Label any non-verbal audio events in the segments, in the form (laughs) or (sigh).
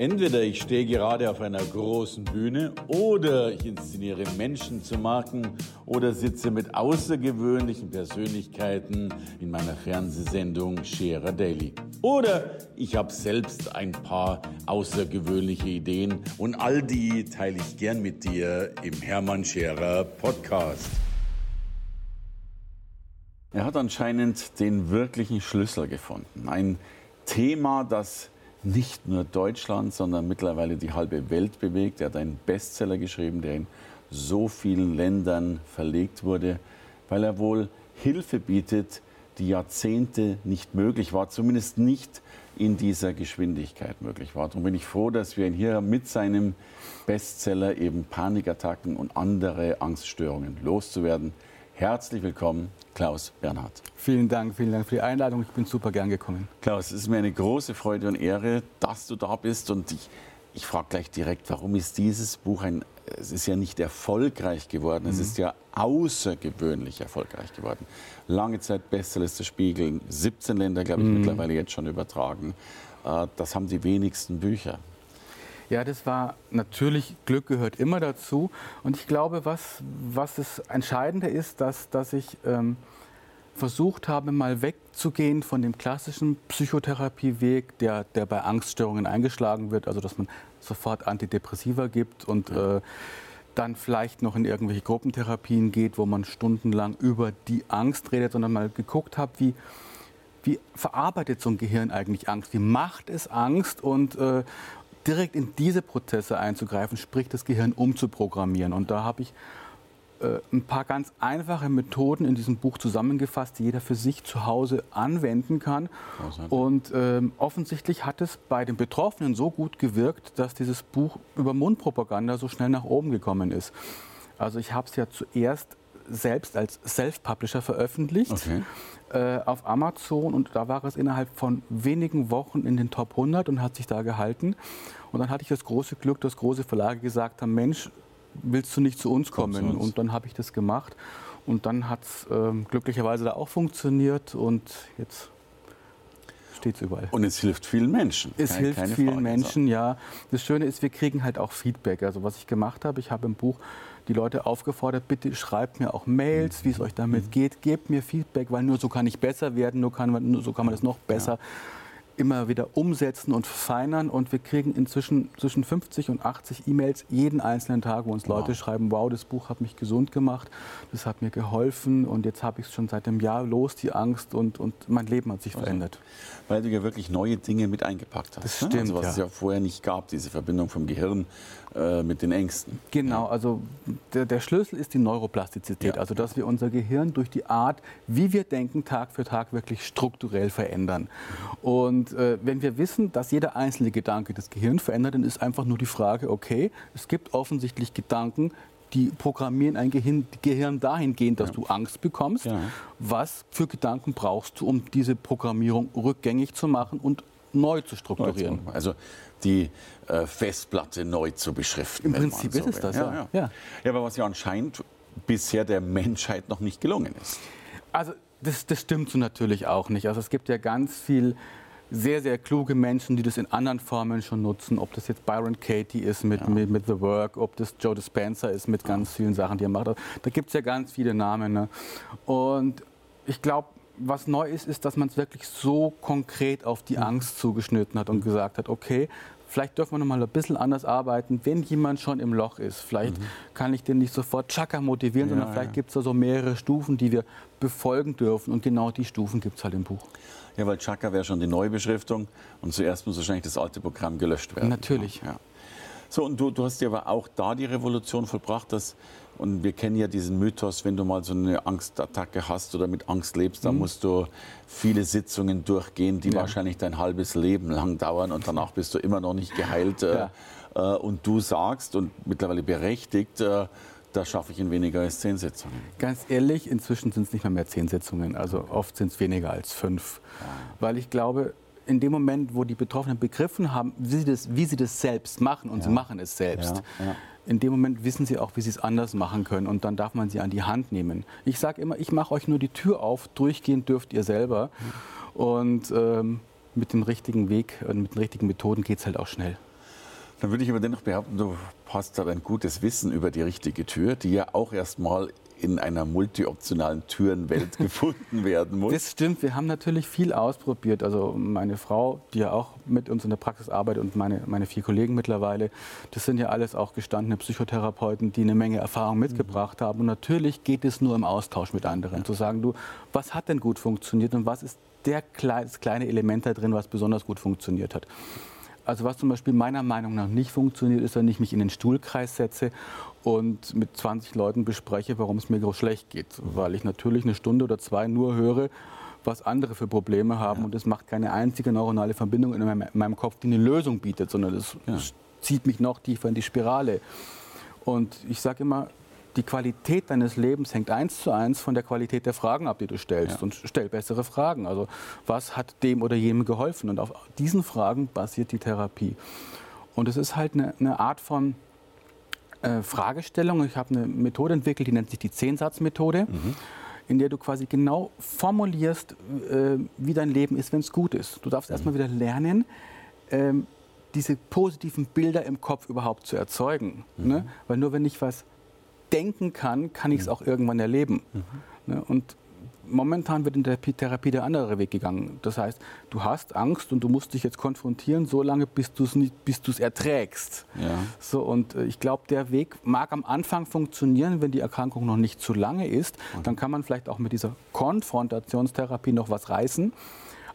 Entweder ich stehe gerade auf einer großen Bühne oder ich inszeniere Menschen zu Marken oder sitze mit außergewöhnlichen Persönlichkeiten in meiner Fernsehsendung Scherer Daily. Oder ich habe selbst ein paar außergewöhnliche Ideen und all die teile ich gern mit dir im Hermann Scherer Podcast. Er hat anscheinend den wirklichen Schlüssel gefunden. Ein Thema, das nicht nur Deutschland, sondern mittlerweile die halbe Welt bewegt. Er hat einen Bestseller geschrieben, der in so vielen Ländern verlegt wurde, weil er wohl Hilfe bietet, die Jahrzehnte nicht möglich war, zumindest nicht in dieser Geschwindigkeit möglich war. Darum bin ich froh, dass wir ihn hier mit seinem Bestseller eben Panikattacken und andere Angststörungen loszuwerden. Herzlich willkommen, Klaus Bernhard. Vielen Dank, vielen Dank für die Einladung. Ich bin super gern gekommen. Klaus, es ist mir eine große Freude und Ehre, dass du da bist. Und ich, ich frage gleich direkt, warum ist dieses Buch ein, es ist ja nicht erfolgreich geworden, mhm. es ist ja außergewöhnlich erfolgreich geworden. Lange Zeit Bestselliste Spiegel, 17 Länder, glaube ich, mhm. mittlerweile jetzt schon übertragen. Äh, das haben die wenigsten Bücher. Ja, das war natürlich, Glück gehört immer dazu. Und ich glaube, was, was das Entscheidende ist, dass, dass ich ähm, versucht habe, mal wegzugehen von dem klassischen Psychotherapieweg, der, der bei Angststörungen eingeschlagen wird, also dass man sofort Antidepressiva gibt und äh, dann vielleicht noch in irgendwelche Gruppentherapien geht, wo man stundenlang über die Angst redet, sondern mal geguckt habe, wie, wie verarbeitet so ein Gehirn eigentlich Angst? Wie macht es Angst? Und, äh, direkt in diese Prozesse einzugreifen, sprich das Gehirn umzuprogrammieren. Und da habe ich äh, ein paar ganz einfache Methoden in diesem Buch zusammengefasst, die jeder für sich zu Hause anwenden kann. Und ähm, offensichtlich hat es bei den Betroffenen so gut gewirkt, dass dieses Buch über Mundpropaganda so schnell nach oben gekommen ist. Also ich habe es ja zuerst selbst als Self-Publisher veröffentlicht. Okay. Äh, auf Amazon und da war es innerhalb von wenigen Wochen in den Top 100 und hat sich da gehalten. Und dann hatte ich das große Glück, dass große Verlage gesagt haben, Mensch, willst du nicht zu uns kommen? Zu uns. Und dann habe ich das gemacht und dann hat es äh, glücklicherweise da auch funktioniert und jetzt steht es überall. Und es hilft vielen Menschen. Es keine, hilft vielen Menschen, ja. Das Schöne ist, wir kriegen halt auch Feedback. Also was ich gemacht habe, ich habe im Buch die Leute aufgefordert, bitte schreibt mir auch Mails, wie es euch damit mhm. geht, gebt mir Feedback, weil nur so kann ich besser werden, nur, kann nur so kann man das noch besser. Ja immer wieder umsetzen und verfeinern. Und wir kriegen inzwischen zwischen 50 und 80 E-Mails jeden einzelnen Tag, wo uns Leute wow. schreiben, wow, das Buch hat mich gesund gemacht, das hat mir geholfen und jetzt habe ich es schon seit einem Jahr los, die Angst und, und mein Leben hat sich also, verändert. Weil du ja wirklich neue Dinge mit eingepackt hast. Das ne? stimmt, also, was ja. es ja vorher nicht gab, diese Verbindung vom Gehirn äh, mit den Ängsten. Genau, also der, der, Schlüssel ist die Neuroplastizität, ja. also dass wir unser Gehirn durch die Art, wie wir denken, Tag für Tag wirklich strukturell verändern. Und äh, wenn wir wissen, dass jeder einzelne Gedanke das Gehirn verändert, dann ist einfach nur die Frage, okay, es gibt offensichtlich Gedanken, die programmieren ein Gehirn, Gehirn dahingehend, dass ja. du Angst bekommst. Ja. Was für Gedanken brauchst du, um diese Programmierung rückgängig zu machen und neu zu strukturieren? Also die äh, Festplatte neu zu beschriften. Im Prinzip so ist es das, ja. Ja. ja. ja, aber was ja anscheinend bisher der Menschheit noch nicht gelungen ist. Also das, das stimmt so natürlich auch nicht. Also es gibt ja ganz viel sehr, sehr kluge Menschen, die das in anderen Formen schon nutzen. Ob das jetzt Byron Katie ist mit, ja. mit, mit, The Work, ob das Joe Dispenza ist mit ganz vielen Sachen, die er macht. Da gibt es ja ganz viele Namen. Ne? Und ich glaube, was neu ist, ist, dass man es wirklich so konkret auf die Angst zugeschnitten hat und gesagt hat, okay, vielleicht dürfen wir noch mal ein bisschen anders arbeiten, wenn jemand schon im Loch ist. Vielleicht mhm. kann ich den nicht sofort Chaka motivieren, ja, sondern vielleicht ja. gibt es da so mehrere Stufen, die wir befolgen dürfen. Und genau die Stufen gibt es halt im Buch. Ja, weil Chaka wäre schon die Neubeschriftung und zuerst muss wahrscheinlich das alte Programm gelöscht werden. Natürlich. Ja. So, und du, du hast ja aber auch da die Revolution vollbracht, dass und wir kennen ja diesen Mythos, wenn du mal so eine Angstattacke hast oder mit Angst lebst, dann mhm. musst du viele Sitzungen durchgehen, die ja. wahrscheinlich dein halbes Leben lang dauern und danach bist du immer noch nicht geheilt. Äh, ja. Äh, und du sagst, und mittlerweile berechtigt, äh, das schaffe ich in weniger als zehn Sitzungen. Ganz ehrlich, inzwischen sind es nicht mehr, mehr zehn Sitzungen. Also oft sind es weniger als fünf. Ja. Weil ich glaube, in dem Moment, wo die Betroffenen begriffen haben, wie sie das, wie sie das selbst machen, und ja. sie machen es selbst, ja in dem Moment wissen sie auch, wie sie es anders machen können und dann darf man sie an die Hand nehmen. Ich sage immer, ich mache euch nur die Tür auf, durchgehen dürft ihr selber und ähm, mit dem richtigen Weg und mit den richtigen Methoden geht es halt auch schnell. Dann würde ich aber dennoch behaupten, du hast da ein gutes Wissen über die richtige Tür, die ja auch erstmal in einer multioptionalen Türenwelt (laughs) gefunden werden muss. Das stimmt, wir haben natürlich viel ausprobiert. Also meine Frau, die ja auch mit uns in der Praxis arbeitet und meine, meine vier Kollegen mittlerweile, das sind ja alles auch gestandene Psychotherapeuten, die eine Menge Erfahrung mitgebracht haben. Und natürlich geht es nur im Austausch mit anderen, ja. zu sagen, du, was hat denn gut funktioniert und was ist der, das kleine Element da drin, was besonders gut funktioniert hat. Also was zum Beispiel meiner Meinung nach nicht funktioniert, ist, wenn ich mich in den Stuhlkreis setze und mit 20 Leuten bespreche, warum es mir so schlecht geht. Weil ich natürlich eine Stunde oder zwei nur höre, was andere für Probleme haben. Ja. Und es macht keine einzige neuronale Verbindung in meinem, in meinem, Kopf, die eine Lösung bietet, sondern es ja. zieht mich noch tiefer in die Spirale. Und ich sage immer, die Qualität deines Lebens hängt eins zu eins von der Qualität der Fragen ab, die du stellst. Ja. Und stell bessere Fragen. Also was hat dem oder jenem geholfen? Und auf diesen Fragen basiert die Therapie. Und es ist halt eine, eine Art von äh, Fragestellung. Ich habe eine Methode entwickelt, die nennt sich die Zehnsatzmethode. Mhm in der du quasi genau formulierst, äh, wie dein Leben ist, wenn es gut ist. Du darfst mhm. erstmal wieder lernen, ähm, diese positiven Bilder im Kopf überhaupt zu erzeugen. Mhm. Ne? Weil nur wenn ich was denken kann, kann ich es mhm. auch irgendwann erleben. Mhm. Ne? Und momentan wird in der Therapie der andere Weg gegangen. Das heißt, du hast Angst und du musst dich jetzt konfrontieren, so lange, bis du es bis du's erträgst. Ja. So, und äh, ich glaube, der Weg mag am Anfang funktionieren, wenn die Erkrankung noch nicht zu lange ist. Mhm. Dann kann man vielleicht auch mit dieser Konfrontationstherapie noch was reißen.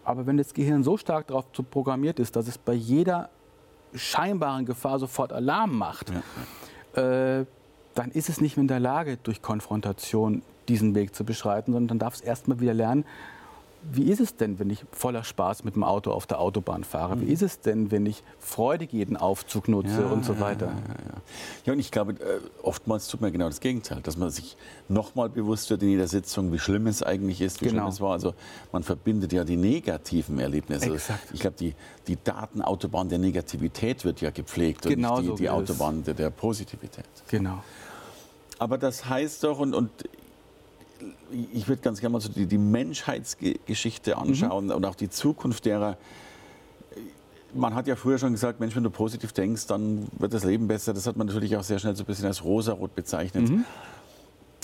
Aber wenn das Gehirn so stark darauf programmiert ist, dass es bei jeder scheinbaren Gefahr sofort Alarm macht, ja. äh, dann ist es nicht mehr in der Lage, durch Konfrontation diesen Weg zu beschreiten, sondern dann darf es erstmal wieder lernen, wie ist es denn, wenn ich voller Spaß mit dem Auto auf der Autobahn fahre? Wie mhm. ist es denn, wenn ich freudig jeden Aufzug nutze ja, und so weiter? Ja, ja, ja, und ich glaube, äh, oftmals tut man genau das Gegenteil, dass man sich nochmal bewusst wird in jeder Sitzung, wie schlimm es eigentlich ist, wie genau. schlimm es war. Also man verbindet ja die negativen Erlebnisse. Exakt. Ich glaube, die, die Datenautobahn der Negativität wird ja gepflegt genau und nicht die, so die Autobahn der, der Positivität. Genau. Aber das heißt doch, und, und ich würde ganz gerne mal so die, die Menschheitsgeschichte anschauen mhm. und auch die Zukunft derer. Man hat ja früher schon gesagt, Mensch, wenn du positiv denkst, dann wird das Leben besser. Das hat man natürlich auch sehr schnell so ein bisschen als rosarot bezeichnet. Mhm.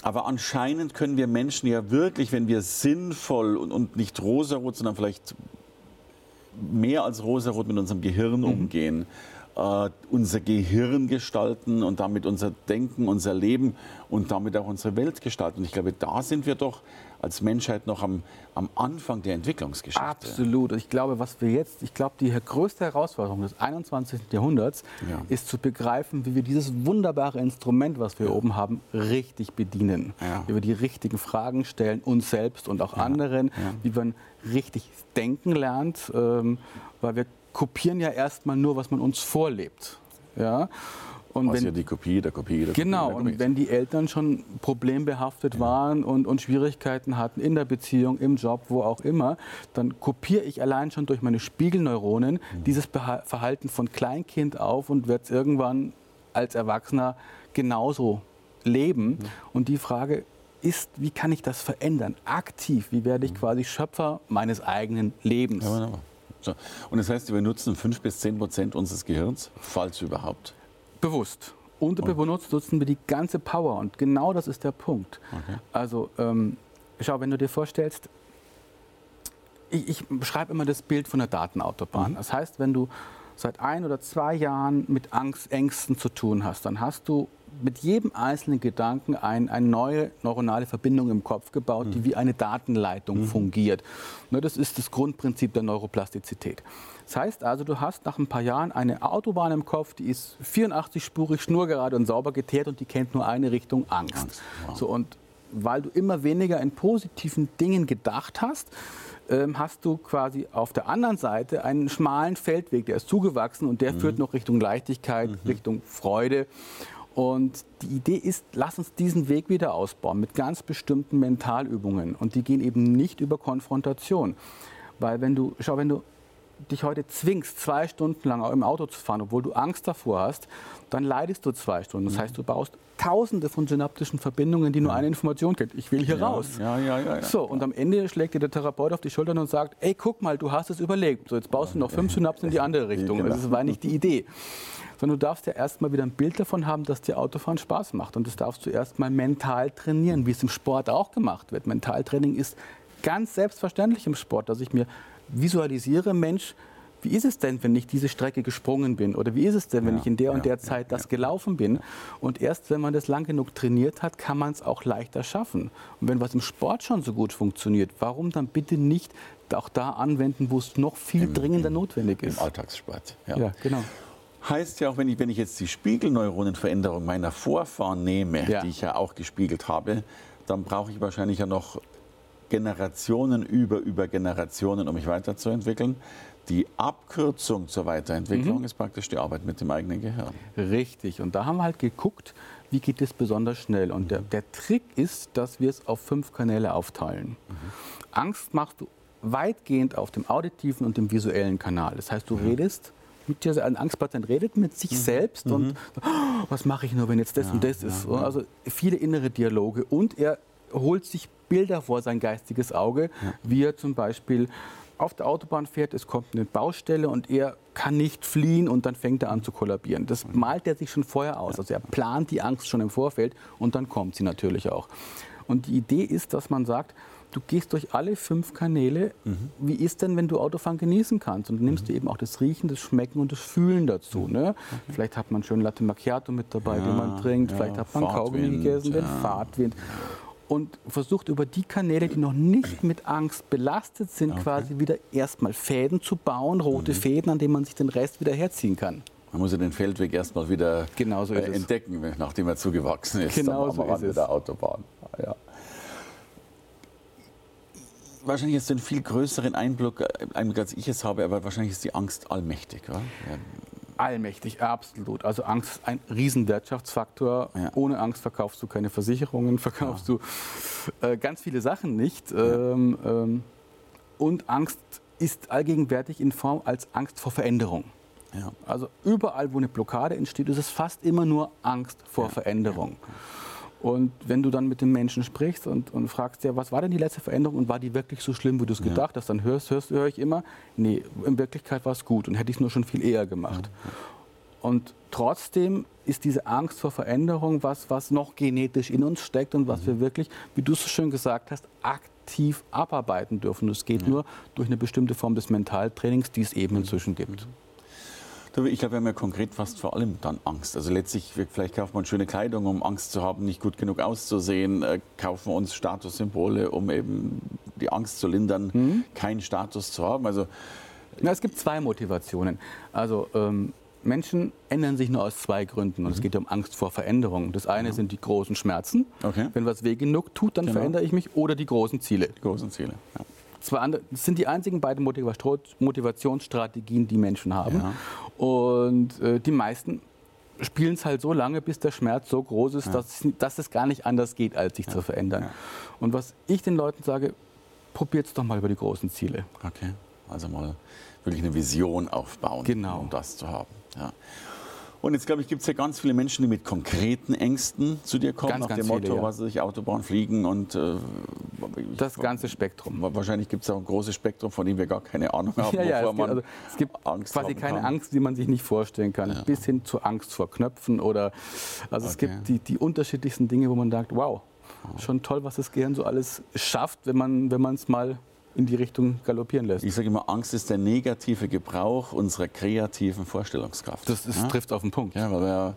Aber anscheinend können wir Menschen ja wirklich, wenn wir sinnvoll und, und nicht rosarot, sondern vielleicht mehr als rosarot mit unserem Gehirn mhm. umgehen äh, unser Gehirn gestalten und damit unser Denken, unser Leben und damit auch unsere Welt gestalten. Und ich glaube, da sind wir doch als Menschheit noch am, am Anfang der Entwicklungsgeschichte. Absolut. Ich glaube, was wir jetzt, ich glaube, die größte Herausforderung des 21. Jahrhunderts ja. ist zu begreifen, wie wir dieses wunderbare Instrument, was wir ja. oben haben, richtig bedienen. Ja. Wie wir die richtigen Fragen stellen, uns selbst und auch anderen, wie man richtig denken lernt, ähm, weil wir kopieren ja erstmal nur, was man uns vorlebt. Ja? Und was wenn, ja die Kopie der Kopie der Genau, Kopie und wenn die Eltern schon problembehaftet ja. waren und, und Schwierigkeiten hatten in der Beziehung, im Job, wo auch immer, dann kopiere ich allein schon durch meine Spiegelneuronen mhm. dieses Verhalten von Kleinkind auf und werde es irgendwann als Erwachsener genauso leben. Mhm. Und die Frage ist, wie kann ich das verändern? Aktiv, wie werde ich mhm. quasi Schöpfer meines eigenen Lebens? Ja, so. Und das heißt, wir nutzen 5 bis 10 Prozent unseres Gehirns, falls überhaupt. Bewusst. Unterbewusst nutzen wir die ganze Power. Und genau das ist der Punkt. Okay. Also, ähm, schau, wenn du dir vorstellst, ich, ich beschreibe immer das Bild von der Datenautobahn. Mhm. Das heißt, wenn du seit ein oder zwei Jahren mit Angst, Ängsten zu tun hast, dann hast du mit jedem einzelnen Gedanken ein, eine neue neuronale Verbindung im Kopf gebaut, mhm. die wie eine Datenleitung mhm. fungiert. Ne, das ist das Grundprinzip der Neuroplastizität. Das heißt also, du hast nach ein paar Jahren eine Autobahn im Kopf, die ist 84-spurig, schnurgerade und sauber geteert und die kennt nur eine Richtung Angst. Angst. Wow. So, und weil du immer weniger in positiven Dingen gedacht hast, hast du quasi auf der anderen Seite einen schmalen Feldweg, der ist zugewachsen und der mhm. führt noch Richtung Leichtigkeit, mhm. Richtung Freude. Und die Idee ist, lass uns diesen Weg wieder ausbauen mit ganz bestimmten Mentalübungen. Und die gehen eben nicht über Konfrontation. Weil wenn du, schau, wenn du dich heute zwingst, zwei Stunden lang im Auto zu fahren, obwohl du Angst davor hast, dann leidest du zwei Stunden. Das heißt, du baust tausende von synaptischen Verbindungen, die nur eine Information kennt. Ich will hier ja, raus. Ja, ja, ja, ja, So, und am Ende schlägt dir der Therapeut auf die Schultern und sagt, ey, guck mal, du hast es überlebt. So, jetzt baust du noch fünf Synapsen in die andere Richtung. Genau. Das war nicht die Idee. Sondern du darfst ja erstmal wieder ein Bild davon haben, dass dir Autofahren Spaß macht. Und das darfst du erstmal mental trainieren, wie es im Sport auch gemacht wird. Mentaltraining ist ganz selbstverständlich im Sport, dass ich mir visualisiere, Mensch, wie ist es denn, wenn ich diese Strecke gesprungen bin? Oder wie ist es denn, wenn Ja, ich in der und ja, der ja, Zeit das gelaufen bin? Und erst wenn man das lang genug trainiert hat, kann man es auch leichter schaffen. Und wenn was im Sport schon so gut funktioniert, warum dann bitte nicht auch da anwenden, wo es noch viel dringender notwendig Im ist? Alltagssport. Ja. Ja, genau. Heißt ja auch, wenn ich, wenn ich jetzt die Spiegelneuronenveränderung meiner Vorfahren nehme, Ja. die ich ja auch gespiegelt habe, dann brauche ich wahrscheinlich ja noch Generationen über, über Generationen, um mich weiterzuentwickeln. Die Abkürzung zur Weiterentwicklung Mhm. ist praktisch die Arbeit mit dem eigenen Gehirn. Richtig. Und da haben wir halt geguckt, wie geht es besonders schnell. Und der, der Trick ist, dass wir es auf fünf Kanäle aufteilen. Angst machst du weitgehend auf dem auditiven und dem visuellen Kanal. Das heißt, du redest mit dir, ein Angstpatient redet mit sich selbst und oh, was mache ich nur, wenn jetzt das und das ist. Also viele innere Dialoge und er holt sich Bilder vor sein geistiges Auge, wie er zum Beispiel auf der Autobahn fährt, es kommt eine Baustelle und er kann nicht fliehen und dann fängt er an zu kollabieren. Das malt er sich schon vorher aus. Also er plant die Angst schon im Vorfeld und dann kommt sie natürlich auch. Und die Idee ist, dass man sagt, du gehst durch alle fünf Kanäle. Wie ist denn, wenn du Autofahren genießen kannst? Und nimmst du eben auch das Riechen, das Schmecken und das Fühlen dazu. Ne? Vielleicht hat man schön Latte Macchiato mit dabei, den man trinkt. ja, Vielleicht hat man Kaugummi Fahrtwind, gegessen, den ja. Fahrtwind und versucht über die Kanäle, die noch nicht mit Angst belastet sind, quasi wieder erstmal Fäden zu bauen, rote Fäden, an denen man sich den Rest wieder herziehen kann. Man muss ja den Feldweg erstmal wieder Genau so ist äh, es. entdecken, nachdem er zugewachsen ist. Genau am so ist es. der Autobahn. Ja. Wahrscheinlich ist ein viel größeren Einblick, Einblick, als ich es habe, aber wahrscheinlich ist die Angst allmächtig. Oder? Ja. Allmächtig, absolut. Also Angst ist ein Riesenwirtschaftsfaktor. Ja. Ohne Angst verkaufst du keine Versicherungen, (laughs) verkaufst du äh, ganz viele Sachen nicht. Ähm, ähm, und Angst ist allgegenwärtig in Form als Angst vor Veränderung. Ja. Also überall, wo eine Blockade entsteht, ist es fast immer nur Angst vor Veränderung. Und wenn du dann mit dem Menschen sprichst und, und fragst, ja, was war denn die letzte Veränderung und war die wirklich so schlimm, wie du es gedacht hast, dann hörst, hörst, höre ich immer, nee, in Wirklichkeit war es gut und hätte ich es nur schon viel eher gemacht. Und trotzdem ist diese Angst vor Veränderung was, was noch genetisch in uns steckt und was wir wirklich, wie du so schön gesagt hast, aktiv abarbeiten dürfen. Das geht nur durch eine bestimmte Form des Mentaltrainings, die es eben inzwischen gibt. Ich glaube, wir haben ja konkret fast vor allem dann Angst. Also letztlich, vielleicht kauft man schöne Kleidung, um Angst zu haben, nicht gut genug auszusehen. Äh, kaufen wir uns Statussymbole, um eben die Angst zu lindern, keinen Status zu haben. Also Ja, es gibt zwei Motivationen. Also ähm, Menschen ändern sich nur aus zwei Gründen. Und es geht ja um Angst vor Veränderung. Das eine sind die großen Schmerzen. Okay. Wenn was weh genug tut, dann Genau. verändere ich mich. Oder die großen Ziele. die großen Ziele. Ja. Zwei andere, das sind die einzigen beiden Motivationsstrategien, die Menschen haben. Ja. Und äh, die meisten spielen es halt so lange, bis der Schmerz so groß ist, dass, es- dass es gar nicht anders geht, als sich zu verändern. Und was ich den Leuten sage, probiert es doch mal über die großen Ziele. Okay. Also mal wirklich eine Vision aufbauen, Genau. um das zu haben. Ja. Und jetzt, glaube ich, gibt es ja ganz viele Menschen, die mit konkreten Ängsten zu dir kommen, Ganz, nach ganz dem Motto, viele, ja. was weiß ich, Autobahn fliegen und äh, Das ganze Spektrum. Wahrscheinlich gibt es auch ein großes Spektrum, von dem wir gar keine Ahnung haben, (laughs) Ja, ja, es, gibt, also, es gibt Angst quasi keine kann. Angst, die man sich nicht vorstellen kann, bis hin zur Angst vor Knöpfen oder also es Okay. gibt die, die unterschiedlichsten Dinge, wo man sagt, wow, schon toll, was das Gehirn so alles schafft, wenn man wenn man es mal in die Richtung galoppieren lässt. Ich sage immer, Angst ist der negative Gebrauch unserer kreativen Vorstellungskraft. Das ist, ja? trifft auf den Punkt. Ja, weil wir,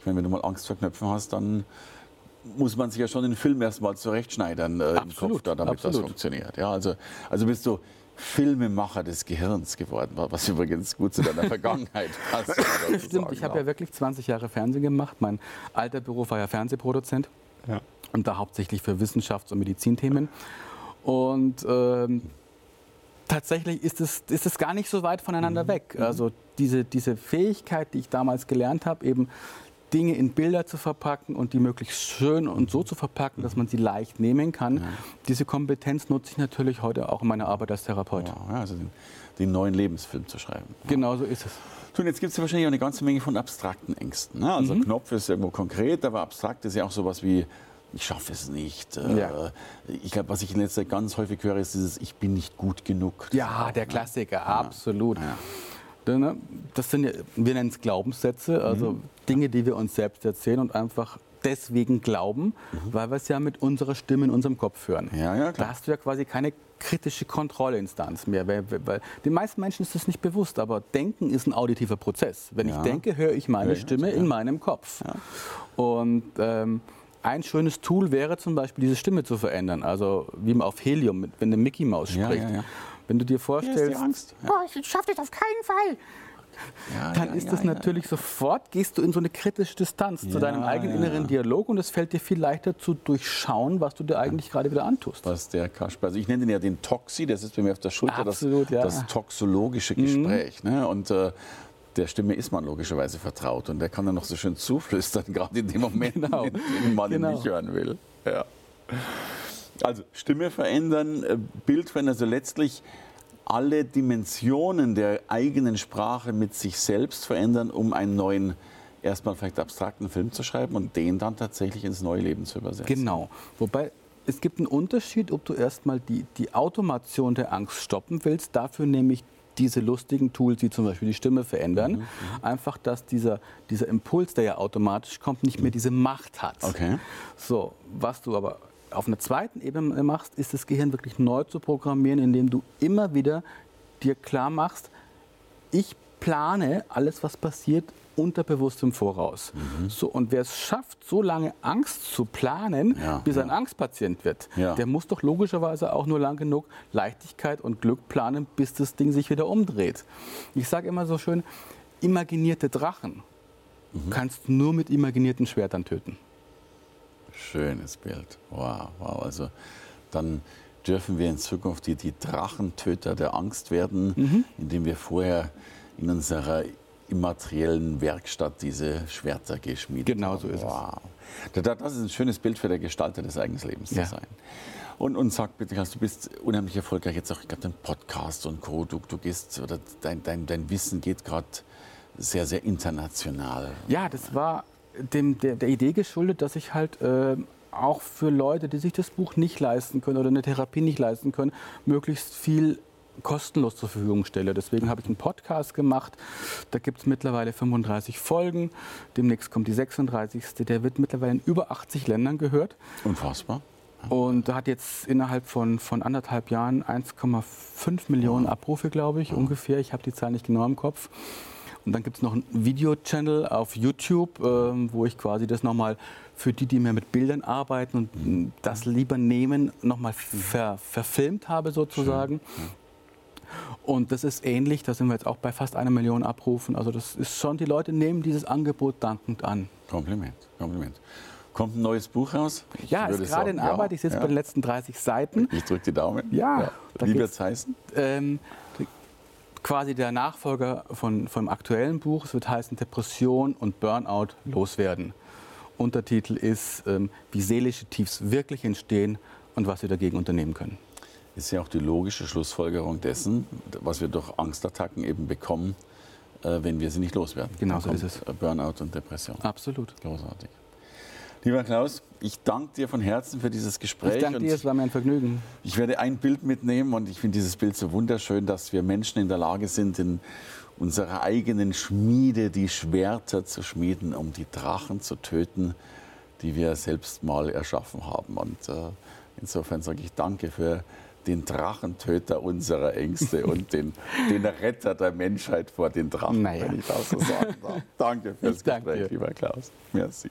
ich meine, wenn du mal Angst vor Knöpfen hast, dann muss man sich ja schon den Film erstmal zurechtschneidern äh, im Kopf, da, damit das absolut. funktioniert. Ja, also, also bist du Filmemacher des Gehirns geworden, was übrigens gut zu deiner (laughs) Vergangenheit passt. Stimmt, sagen, ich habe ja wirklich 20 Jahre Fernsehen gemacht. Mein alter Beruf war ja Fernsehproduzent Ja. und da hauptsächlich für Wissenschafts- und Medizinthemen. Und ähm, tatsächlich ist es, ist es gar nicht so weit voneinander weg. Also diese, diese Fähigkeit, die ich damals gelernt habe, eben Dinge in Bilder zu verpacken und die möglichst schön und so zu verpacken, dass man sie leicht nehmen kann. Ja. Diese Kompetenz nutze ich natürlich heute auch in meiner Arbeit als Therapeut. Ja, also den, den, neuen Lebensfilm zu schreiben. Genau so ist es. Und jetzt gibt es ja wahrscheinlich auch eine ganze Menge von abstrakten Ängsten. Ne? Also mhm. Knopf ist irgendwo konkret, aber abstrakt ist ja auch sowas wie ich schaffe es nicht. Äh, ja. Ich glaube, was ich in letzter Zeit ganz häufig höre, ist dieses Ich bin nicht gut genug. Ja, der Klassiker, ja. absolut. Ja. Ne, das sind ja, wir nennen es Glaubenssätze, also mhm. Dinge, die wir uns selbst erzählen und einfach deswegen glauben, mhm. weil wir es ja mit unserer Stimme in unserem Kopf hören. Ja, ja, klar. Da hast du ja quasi keine kritische Kontrollinstanz mehr. Weil, weil, den meisten Menschen ist das nicht bewusst, aber Denken ist ein auditiver Prozess. Wenn ja. ich denke, höre ich meine Stimme in meinem Kopf. Und ähm, ein schönes Tool wäre zum Beispiel, diese Stimme zu verändern. Also wie man auf Helium, wenn eine Mickey Maus spricht. Ja, ja, ja. Wenn du dir vorstellst, Angst. Oh, ich schaffe das auf keinen Fall. Ja, dann ja, ist das ja, natürlich sofort, gehst du in so eine kritische Distanz zu deinem eigenen inneren Dialog und es fällt dir viel leichter zu durchschauen, was du dir eigentlich gerade wieder antust. Was der Kasper, also ich nenne den ja den Toxi, das ist bei mir auf der Schulter Absolut, das, das toxologische Gespräch. Mhm. Ne? Und äh, der Stimme ist man logischerweise vertraut und der kann dann noch so schön zuflüstern, (laughs) gerade in dem Moment, genau. in dem man genau. ihn nicht hören will. Ja. Also Stimme verändern, äh, Bild verändern, also letztlich alle Dimensionen der eigenen Sprache mit sich selbst verändern, um einen neuen, erstmal vielleicht abstrakten Film zu schreiben und den dann tatsächlich ins neue Leben zu übersetzen. Genau. Wobei es gibt einen Unterschied, ob du erstmal die, die Automation der Angst stoppen willst. Dafür nämlich diese lustigen Tools, die zum Beispiel die Stimme verändern. Mhm, mhm, Einfach, dass dieser, dieser Impuls, der ja automatisch kommt, nicht mehr diese Macht hat. Okay. So, was du aber auf einer zweiten Ebene machst, ist das Gehirn wirklich neu zu programmieren, indem du immer wieder dir klar machst, ich plane alles, was passiert, unterbewusst im Voraus. Mhm. So, und wer es schafft, so lange Angst zu planen, ja, bis ja. ein Angstpatient wird, ja. der muss doch logischerweise auch nur lang genug Leichtigkeit und Glück planen, bis das Ding sich wieder umdreht. Ich sage immer so schön, imaginierte Drachen mhm. kannst nur mit imaginierten Schwertern töten. Schönes Bild. Wow, wow. Also dann dürfen wir in Zukunft die, die Drachentöter der Angst werden, mhm. indem wir vorher in unserer immateriellen Werkstatt diese Schwerter geschmiedet genau so ist wow. es. Das ist ein schönes Bild für der Gestalter des eigenen Lebens ja. zu sein. Und, und sag bitte, du bist unheimlich erfolgreich jetzt auch, ich glaube, dein Podcast und Co. Du, du gehst, oder dein, dein, dein Wissen geht gerade sehr, sehr international. Ja, das war dem, der, der Idee geschuldet, dass ich halt äh, auch für Leute, die sich das Buch nicht leisten können oder eine Therapie nicht leisten können, möglichst viel kostenlos zur Verfügung stelle. Deswegen habe ich einen Podcast gemacht. Da gibt es mittlerweile 35 Folgen. Demnächst kommt die 36. Der wird mittlerweile in über 80 Ländern gehört. Unfassbar. Und hat jetzt innerhalb von, von anderthalb Jahren 1,5 Millionen Abrufe, glaube ich, ungefähr. Ich habe die Zahl nicht genau im Kopf. Und dann gibt es noch einen Video-Channel auf YouTube, äh, wo ich quasi das nochmal für die, die mehr mit Bildern arbeiten und das lieber nehmen, nochmal ver, verfilmt habe sozusagen. Schön. Und das ist ähnlich, da sind wir jetzt auch bei fast einer Million Abrufen. Also das ist schon, die Leute nehmen dieses Angebot dankend an. Kompliment, Kompliment. Kommt ein neues Buch raus? Ich ja, ist gerade in Arbeit. Ich sitze ja. bei den letzten 30 Seiten. Ich drücke die Daumen. Ja. ja. Wie wird es heißen? Ähm, quasi der Nachfolger von, vom aktuellen Buch. Es wird heißen Depression und Burnout loswerden. Untertitel ist, ähm, wie seelische Tiefs wirklich entstehen und was wir dagegen unternehmen können ist ja auch die logische Schlussfolgerung dessen, was wir durch Angstattacken eben bekommen, äh, wenn wir sie nicht loswerden. Genau so ist es. Burnout und Depression. Absolut. Großartig. Lieber Klaus, ich danke dir von Herzen für dieses Gespräch. Ich danke dir, es war mir ein Vergnügen. Ich werde ein Bild mitnehmen und ich finde dieses Bild so wunderschön, dass wir Menschen in der Lage sind, in unserer eigenen Schmiede die Schwerter zu schmieden, um die Drachen zu töten, die wir selbst mal erschaffen haben. Und äh, insofern sage ich danke für den Drachentöter unserer Ängste (laughs) und den, den Retter der Menschheit vor den Drachen, naja. wenn ich das so sagen darf. Danke fürs Gespräch, lieber Klaus. Merci.